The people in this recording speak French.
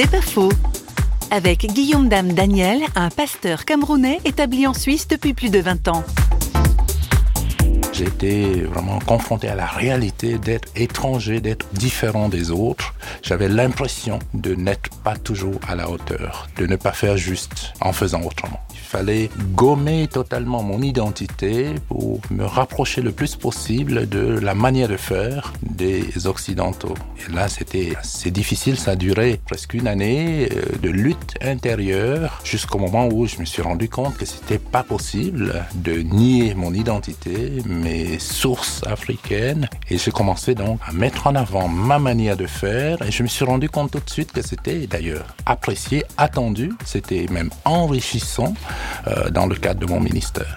C'est pas faux. Avec Guillaume Dame Daniel, un pasteur camerounais établi en Suisse depuis plus de 20 ans. J'étais vraiment confronté à la réalité d'être étranger, d'être différent des autres. J'avais l'impression de n'être pas toujours à la hauteur, de ne pas faire juste en faisant autrement fallait gommer totalement mon identité pour me rapprocher le plus possible de la manière de faire des Occidentaux. Et là, c'était assez difficile. Ça a duré presque une année euh, de lutte intérieure jusqu'au moment où je me suis rendu compte que c'était pas possible de nier mon identité, mes sources africaines. Et j'ai commencé donc à mettre en avant ma manière de faire. Et je me suis rendu compte tout de suite que c'était d'ailleurs apprécié, attendu. C'était même enrichissant. Euh, dans le cadre de mon ministère.